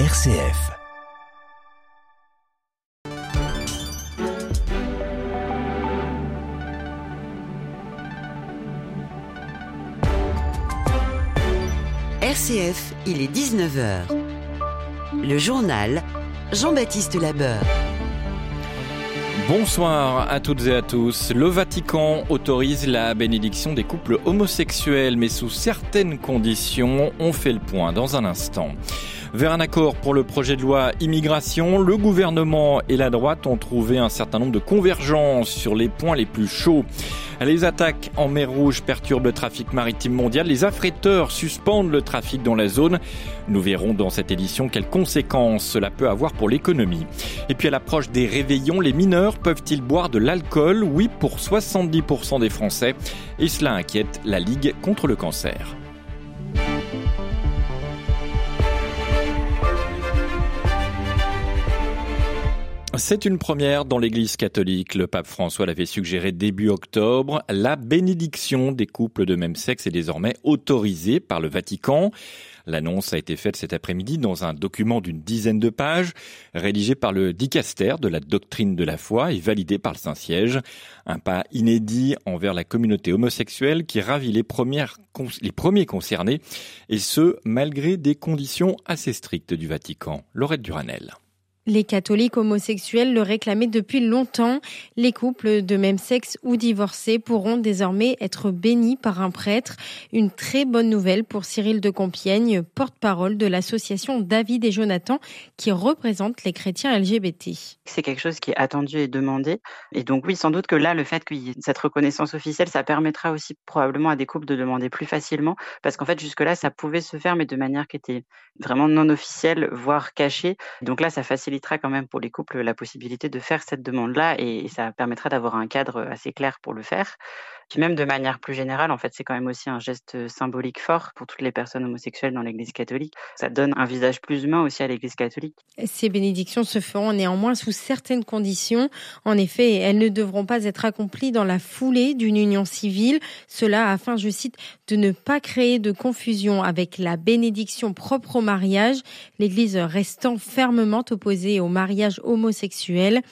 RCF. RCF, il est 19h. Le journal Jean-Baptiste Labeur. Bonsoir à toutes et à tous. Le Vatican autorise la bénédiction des couples homosexuels, mais sous certaines conditions. On fait le point dans un instant. Vers un accord pour le projet de loi immigration, le gouvernement et la droite ont trouvé un certain nombre de convergences sur les points les plus chauds. Les attaques en mer Rouge perturbent le trafic maritime mondial. Les affréteurs suspendent le trafic dans la zone. Nous verrons dans cette édition quelles conséquences cela peut avoir pour l'économie. Et puis à l'approche des réveillons, les mineurs peuvent-ils boire de l'alcool? Oui, pour 70% des Français. Et cela inquiète la Ligue contre le cancer. C'est une première dans l'Église catholique. Le pape François l'avait suggéré début octobre. La bénédiction des couples de même sexe est désormais autorisée par le Vatican. L'annonce a été faite cet après-midi dans un document d'une dizaine de pages, rédigé par le dicaster de la doctrine de la foi et validé par le Saint-Siège. Un pas inédit envers la communauté homosexuelle qui ravit les, premiers concernés, et ce, malgré des conditions assez strictes du Vatican. Laurette Duranel. Les catholiques homosexuels le réclamaient depuis longtemps. Les couples de même sexe ou divorcés pourront désormais être bénis par un prêtre. Une très bonne nouvelle pour Cyril de Compiègne, porte-parole de l'association David et Jonathan qui représente les chrétiens LGBT. C'est quelque chose qui est attendu et demandé. Et donc oui, sans doute que là, le fait qu'il y ait cette reconnaissance officielle, ça permettra aussi probablement à des couples de demander plus facilement. Parce qu'en fait, jusque-là, ça pouvait se faire, mais de manière qui était vraiment non officielle, voire cachée. Donc là, ça facilite facilitera quand même pour les couples la possibilité de faire cette demande-là et, ça permettra d'avoir un cadre assez clair pour le faire. Puis même de manière plus générale, en fait, c'est quand même aussi un geste symbolique fort pour toutes les personnes homosexuelles dans l'Église catholique. Ça donne un visage plus humain aussi à l'Église catholique. Ces bénédictions se feront néanmoins sous certaines conditions. En effet, elles ne devront pas être accomplies dans la foulée d'une union civile. Cela afin, je cite, de ne pas créer de confusion avec la bénédiction propre au mariage, l'Église restant fermement opposée au mariage homosexuel.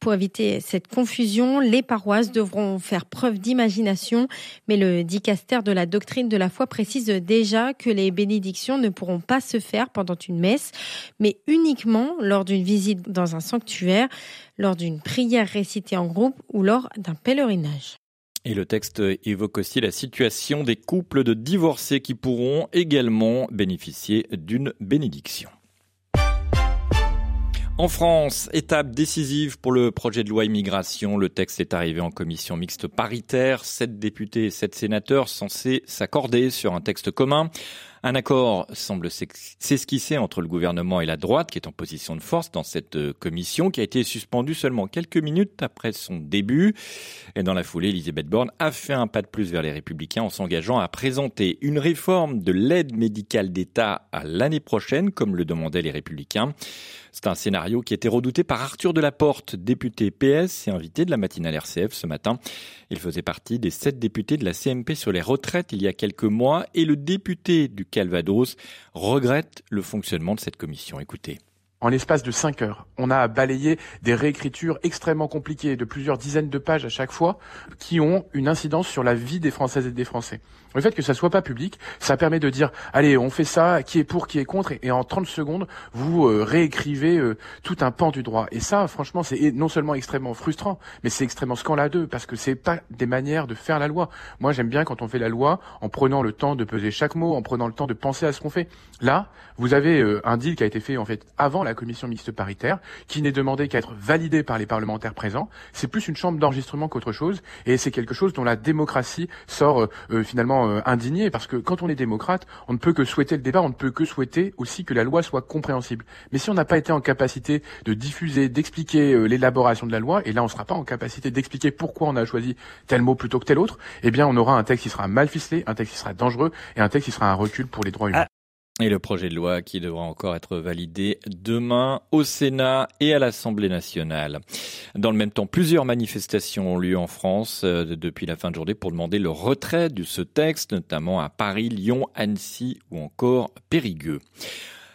Pour éviter cette confusion, les paroisses devront faire preuve d'imagination, mais le dicaster de la doctrine de la foi précise déjà que les bénédictions ne pourront pas se faire pendant une messe, mais uniquement lors d'une visite dans un sanctuaire, lors d'une prière récitée en groupe ou lors d'un pèlerinage. Et le texte évoque aussi la situation des couples de divorcés qui pourront également bénéficier d'une bénédiction. En France, étape décisive pour le projet de loi immigration. Le texte est arrivé en commission mixte paritaire. Sept députés et sept sénateurs censés s'accorder sur un texte commun. Un accord semble s'esquisser entre le gouvernement et la droite, qui est en position de force dans cette euh, commission, qui a été suspendue seulement quelques minutes après son début. Et dans la foulée, Elisabeth Borne a fait un pas de plus vers les Républicains en s'engageant à présenter une réforme de l'aide médicale d'État à l'année prochaine, comme le demandaient les Républicains. C'est un scénario qui était redouté par Arthur Delaporte, député PS et invité de la matinale RCF ce matin. Il faisait partie des sept députés de la CMP sur les retraites il y a quelques mois et le député du Calvados regrette le fonctionnement de cette commission. Écoutez. En l'espace de cinq heures, on a balayé des réécritures extrêmement compliquées de plusieurs dizaines de pages à chaque fois qui ont une incidence sur la vie des Françaises et des Français. Le fait que ça soit pas public, ça permet de dire allez, on fait ça, qui est pour, qui est contre, et, en 30 secondes, vous euh, réécrivez euh, tout un pan du droit. Et ça, franchement, c'est non seulement extrêmement frustrant, mais c'est extrêmement scandaleux parce que c'est pas des manières de faire la loi. Moi, j'aime bien quand on fait la loi en prenant le temps de peser chaque mot, en prenant le temps de penser à ce qu'on fait. Là, vous avez euh, un deal qui a été fait en fait avant la commission mixte paritaire, qui n'est demandé qu'à être validé par les parlementaires présents. C'est plus une chambre d'enregistrement qu'autre chose, et c'est quelque chose dont la démocratie sort finalement euh, indigné parce que quand on est démocrate, on ne peut que souhaiter le débat, on ne peut que souhaiter aussi que la loi soit compréhensible. Mais si on n'a pas été en capacité de diffuser, d'expliquer euh, l'élaboration de la loi, et là on ne sera pas en capacité d'expliquer pourquoi on a choisi tel mot plutôt que tel autre, eh bien on aura un texte qui sera mal ficelé, un texte qui sera dangereux et un texte qui sera un recul pour les droits humains. Et le projet de loi qui devra encore être validé demain au Sénat et à l'Assemblée nationale. Dans le même temps, plusieurs manifestations ont lieu en France euh, depuis la fin de journée pour demander le retrait de ce texte, notamment à Paris, Lyon, Annecy ou encore Périgueux.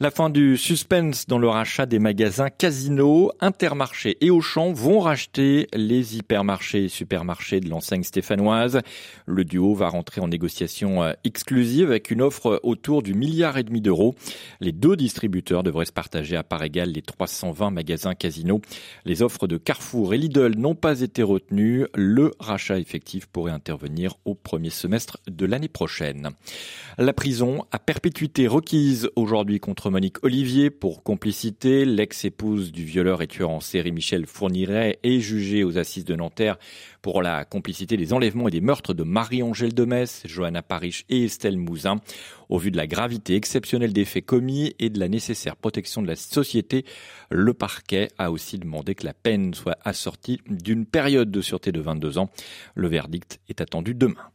La fin du suspense dans le rachat des magasins Casino, Intermarché et Auchan vont racheter les hypermarchés et supermarchés de l'enseigne stéphanoise. Le duo va rentrer en négociation euh, exclusive avec une offre autour du milliard et demi d'euros. Les deux distributeurs devraient se partager à part égale les 320 magasins Casino. Les offres de Carrefour et Lidl n'ont pas été retenues. Le rachat effectif pourrait intervenir au premier semestre de l'année prochaine. La prison à perpétuité requise aujourd'hui contre Monique Olivier pour complicité. L'ex-épouse du violeur et tueur en série Michel Fourniret est jugée aux assises de Nanterre pour la complicité des enlèvements et des meurtres de Marie-Angèle de Metz, Johanna Parish et Estelle Mouzin. Au vu de la gravité exceptionnelle des faits commis et de la nécessaire protection de la société, le parquet a aussi demandé que la peine soit assortie d'une période de sûreté de 22 ans. Le verdict est attendu demain.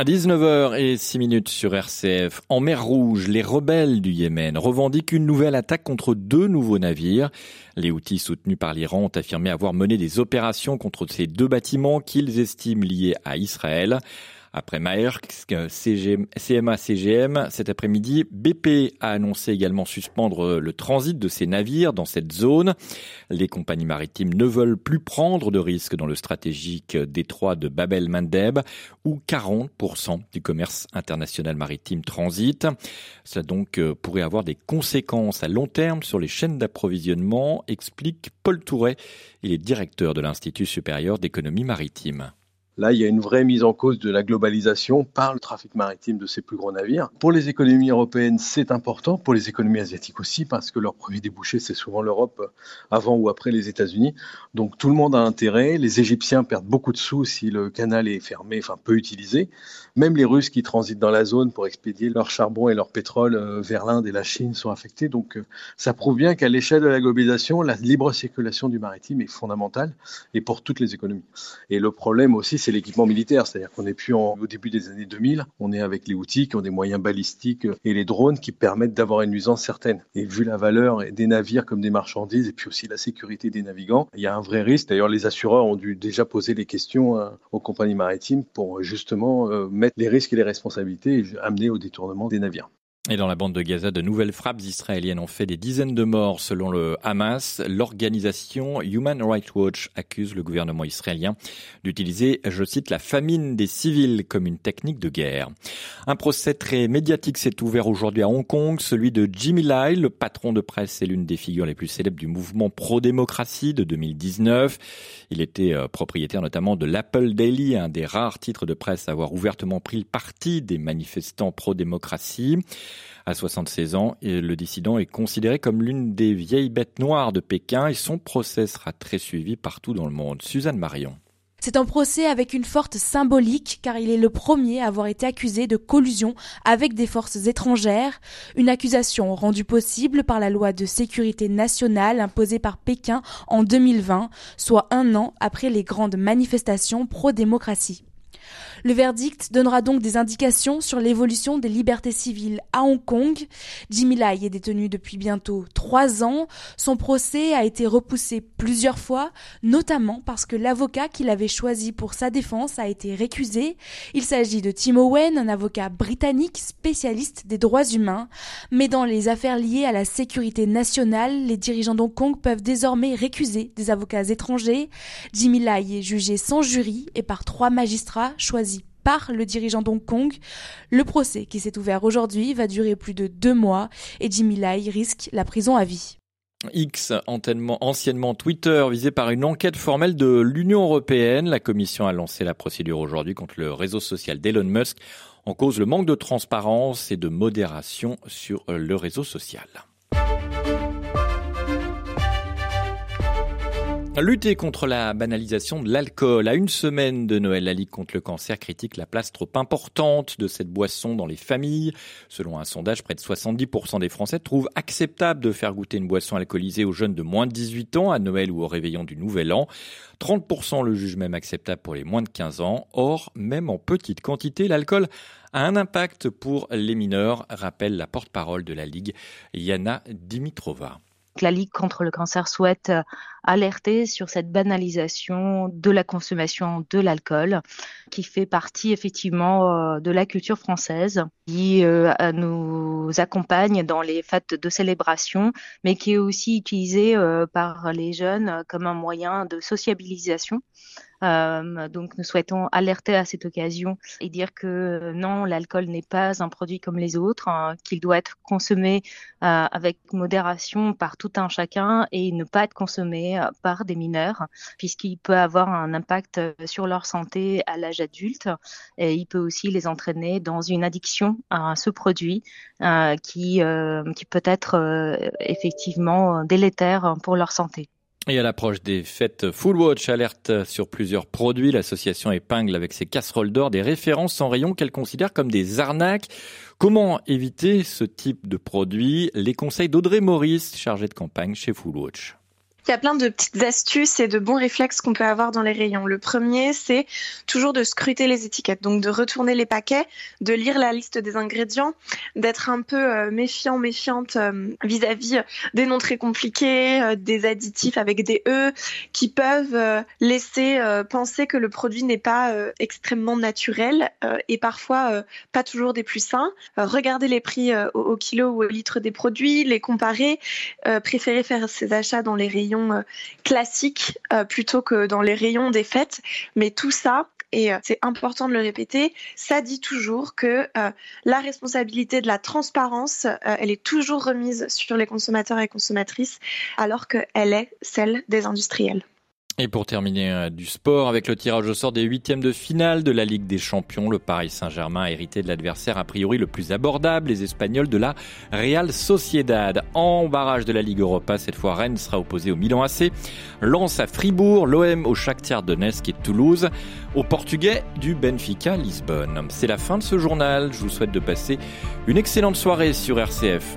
À 19h06 minutes sur RCF, en mer Rouge, les rebelles du Yémen revendiquent une nouvelle attaque contre deux nouveaux navires. Les outils soutenus par l'Iran ont affirmé avoir mené des opérations contre ces deux bâtiments qu'ils estiment liés à Israël. Après Maersk, CMA, CGM, cet après-midi, BP a annoncé également suspendre le transit de ses navires dans cette zone. Les compagnies maritimes ne veulent plus prendre de risques dans le stratégique détroit de Bab el-Mandeb où 40% du commerce international maritime transite. Cela donc euh, pourrait avoir des conséquences à long terme sur les chaînes d'approvisionnement, explique Paul Touret. Il est directeur de l'Institut supérieur d'économie maritime. Là, il y a une vraie mise en cause de la globalisation par le trafic maritime de ces plus gros navires. Pour les économies européennes, c'est important, pour les économies asiatiques aussi, parce que leur premier débouché, c'est souvent l'Europe avant ou après les États-Unis. Donc tout le monde a intérêt. Les Égyptiens perdent beaucoup de sous si le canal est fermé, enfin peu utilisé. Même les Russes qui transitent dans la zone pour expédier leur charbon et leur pétrole euh, vers l'Inde et la Chine sont affectés. Donc euh, ça prouve bien qu'à l'échelle de la globalisation, la libre circulation du maritime est fondamentale et pour toutes les économies. Et le problème aussi, c'est l'équipement militaire, c'est-à-dire qu'on n'est plus au début des années 2000, on est avec les outils qui ont des moyens balistiques et les drones qui permettent d'avoir une nuisance certaine. Et vu la valeur des navires comme des marchandises et puis aussi la sécurité des navigants, il y a un vrai risque. D'ailleurs, les assureurs ont dû déjà poser les questions euh, aux compagnies maritimes pour justement euh, mettre les risques et les responsabilités et amener au détournement des navires. Et dans la bande de Gaza, de nouvelles frappes israéliennes ont fait des dizaines de morts selon le Hamas. L'organisation Human Rights Watch accuse le gouvernement israélien d'utiliser, je cite, la famine des civils comme une technique de guerre. Un procès très médiatique s'est ouvert aujourd'hui à Hong Kong, celui de Jimmy Lai, le patron de presse et l'une des figures les plus célèbres du mouvement pro-démocratie de 2019. Il était euh, propriétaire notamment de l'Apple Daily, un des rares titres de presse à avoir ouvertement pris le parti des manifestants pro-démocratie. À 76 ans, le dissident est considéré comme l'une des vieilles bêtes noires de Pékin et son procès sera très suivi partout dans le monde. Suzanne Marion. C'est un procès avec une forte symbolique car il est le premier à avoir été accusé de collusion avec des forces étrangères, une accusation rendue possible par la loi de sécurité nationale imposée par Pékin en 2020, soit un an après les grandes manifestations pro-démocratie. Le verdict donnera donc des indications sur l'évolution des libertés civiles à Hong Kong. Jimmy Lai est détenu depuis bientôt trois ans. Son procès a été repoussé plusieurs fois, notamment parce que l'avocat qu'il avait choisi pour sa défense a été récusé. Il s'agit de Tim Owen, un avocat britannique spécialiste des droits humains. Mais dans les affaires liées à la sécurité nationale, les dirigeants d'Hong Kong peuvent désormais récuser des avocats étrangers. Jimmy Lai est jugé sans jury et par trois magistrats choisi le dirigeant d'Hong Kong. Le procès qui s'est ouvert aujourd'hui va durer plus de deux mois et Jimmy Lai risque la prison à vie. X, anciennement Twitter, visé par une enquête formelle de l'Union européenne. La Commission a lancé la procédure aujourd'hui contre le réseau social d'Elon Musk en cause le manque de transparence et de modération sur le réseau social. Lutter contre la banalisation de l'alcool. À une semaine de Noël, la Ligue contre le cancer critique la place trop importante de cette boisson dans les familles. Selon un sondage, près de 70% des Français trouvent acceptable de faire goûter une boisson alcoolisée aux jeunes de moins de 18 ans à Noël ou au réveillon du Nouvel An. 30% le jugent même acceptable pour les moins de 15 ans. Or, même en petite quantité, l'alcool a un impact pour les mineurs, rappelle la porte-parole de la Ligue, Yana Dimitrova. La Ligue contre le cancer souhaite euh, alerter sur cette banalisation de la consommation de l'alcool qui fait partie effectivement euh, de la culture française, qui euh, nous accompagne dans les fêtes de célébration, mais qui est aussi utilisé par les jeunes comme un moyen de sociabilisation. Euh, donc nous souhaitons alerter à cette occasion et dire que euh, non, l'alcool n'est pas un produit comme les autres, hein, qu'il doit être consommé euh, avec modération par tout un chacun et ne pas être consommé par des mineurs, puisqu'il peut avoir un impact sur leur santé à l'âge adulte et il peut aussi les entraîner dans une addiction à ce produit qui, qui peut être effectivement délétère pour leur santé. Et à l'approche des fêtes Full Watch alerte sur plusieurs produits. L'association épingle avec ses casseroles d'or des références en rayon qu'elle considère comme des arnaques. Comment éviter ce type de produit? Les conseils d'Audrey Maurice, chargée de campagne chez Full Watch. Il y a plein de petites astuces et de bons réflexes qu'on peut avoir dans les rayons. Le premier, c'est toujours de scruter les étiquettes, donc de retourner les paquets, de lire la liste des ingrédients, d'être un peu euh, méfiant, méfiante euh, vis-à-vis des noms très compliqués, euh, des additifs avec des E qui peuvent laisser penser que le produit n'est pas extrêmement naturel et parfois pas toujours des plus sains. Regardez les prix au, kilo ou au litre des produits, les comparer, préférer faire ses achats dans les rayons euh, classiques euh, plutôt que dans les rayons des fêtes. Mais tout ça, et euh, c'est important de le répéter, ça dit toujours que la responsabilité de la transparence, elle est toujours remise sur les consommateurs et consommatrices, alors qu'elle est celle des industriels. Et pour terminer euh, du sport, avec le tirage au sort des huitièmes de finale de la Ligue des Champions, le Paris Saint-Germain a hérité de l'adversaire a priori le plus abordable, les Espagnols de la Real Sociedad. En barrage de la Ligue Europa, cette fois Rennes sera opposé au Milan AC, Lens à Fribourg, l'OM au Shakhtar Donetsk et Toulouse, au Portugais du Benfica Lisbonne. C'est la fin de ce journal, je vous souhaite de passer une excellente soirée sur RCF.